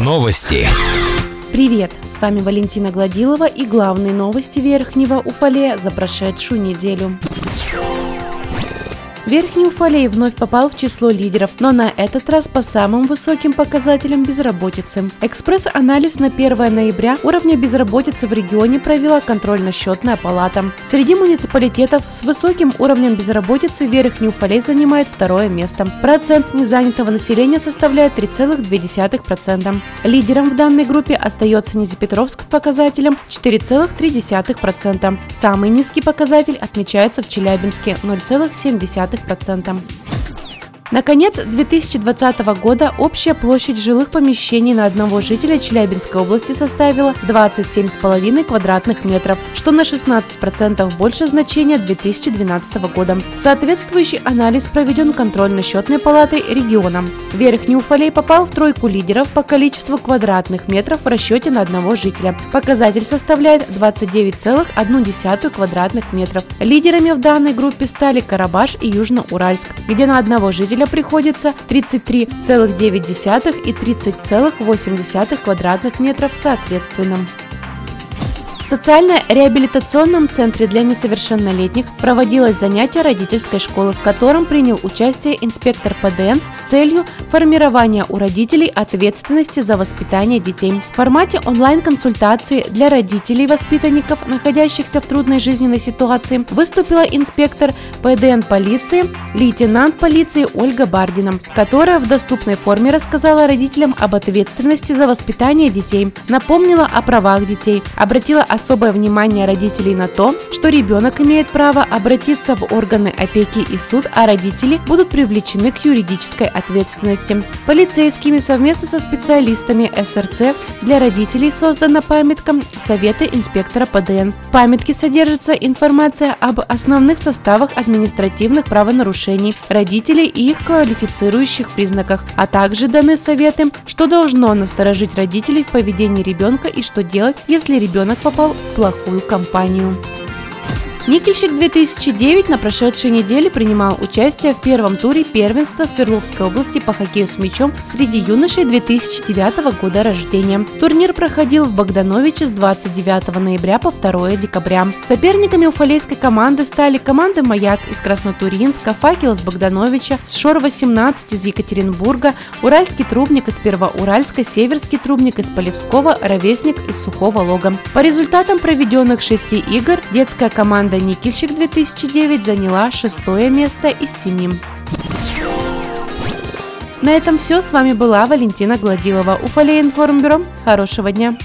Новости. Привет! С вами Валентина Гладилова и главные новости Верхнего Уфалея за прошедшую неделю. Верхний Уфалей вновь попал в число лидеров, но на этот раз по самым высоким показателям безработицы. Экспресс-анализ на 1 ноября уровня безработицы в регионе провела контрольно-счетная палата. Среди муниципалитетов с высоким уровнем безработицы Верхний Уфалей занимает второе место. Процент незанятого населения составляет 3,2%. Лидером в данной группе остается Низепетровск с показателем 4,3%. Самый низкий показатель отмечается в Челябинске – 0,7%. 20%. Наконец, 2020 года общая площадь жилых помещений на одного жителя Челябинской области составила 27,5 квадратных метров, что на 16% больше значения 2012 года. Соответствующий анализ проведен контрольно-счетной палатой региона. Верхний Уфалей попал в тройку лидеров по количеству квадратных метров в расчете на одного жителя. Показатель составляет 29,1 квадратных метров. Лидерами в данной группе стали Карабаш и Южноуральск, где на одного жителя жителя приходится 33,9 и 30,8 квадратных метров соответственно. В социально-реабилитационном центре для несовершеннолетних проводилось занятие родительской школы, в котором принял участие инспектор ПДН с целью формирования у родителей ответственности за воспитание детей. В формате онлайн-консультации для родителей воспитанников, находящихся в трудной жизненной ситуации, выступила инспектор ПДН полиции, лейтенант полиции Ольга Бардина, которая в доступной форме рассказала родителям об ответственности за воспитание детей, напомнила о правах детей, обратила особое внимание родителей на то, что ребенок имеет право обратиться в органы опеки и суд, а родители будут привлечены к юридической ответственности. Полицейскими совместно со специалистами СРЦ для родителей создана памятка Совета инспектора ПДН. В памятке содержится информация об основных составах административных правонарушений родителей и их квалифицирующих признаках, а также даны советы, что должно насторожить родителей в поведении ребенка и что делать, если ребенок попал в плохую компанию. Никельщик 2009 на прошедшей неделе принимал участие в первом туре первенства Свердловской области по хоккею с мячом среди юношей 2009 года рождения. Турнир проходил в Богдановиче с 29 ноября по 2 декабря. Соперниками уфалейской команды стали команды «Маяк» из Краснотуринска, «Факел» из Богдановича, «Шор-18» из Екатеринбурга, «Уральский трубник» из Первоуральска, «Северский трубник» из Полевского, «Ровесник» из Сухого Лога. По результатам проведенных шести игр детская команда Команда «Никельщик» 2009 заняла шестое место из семи. На этом все. С вами была Валентина Гладилова. Уфалей информбюро. Хорошего дня.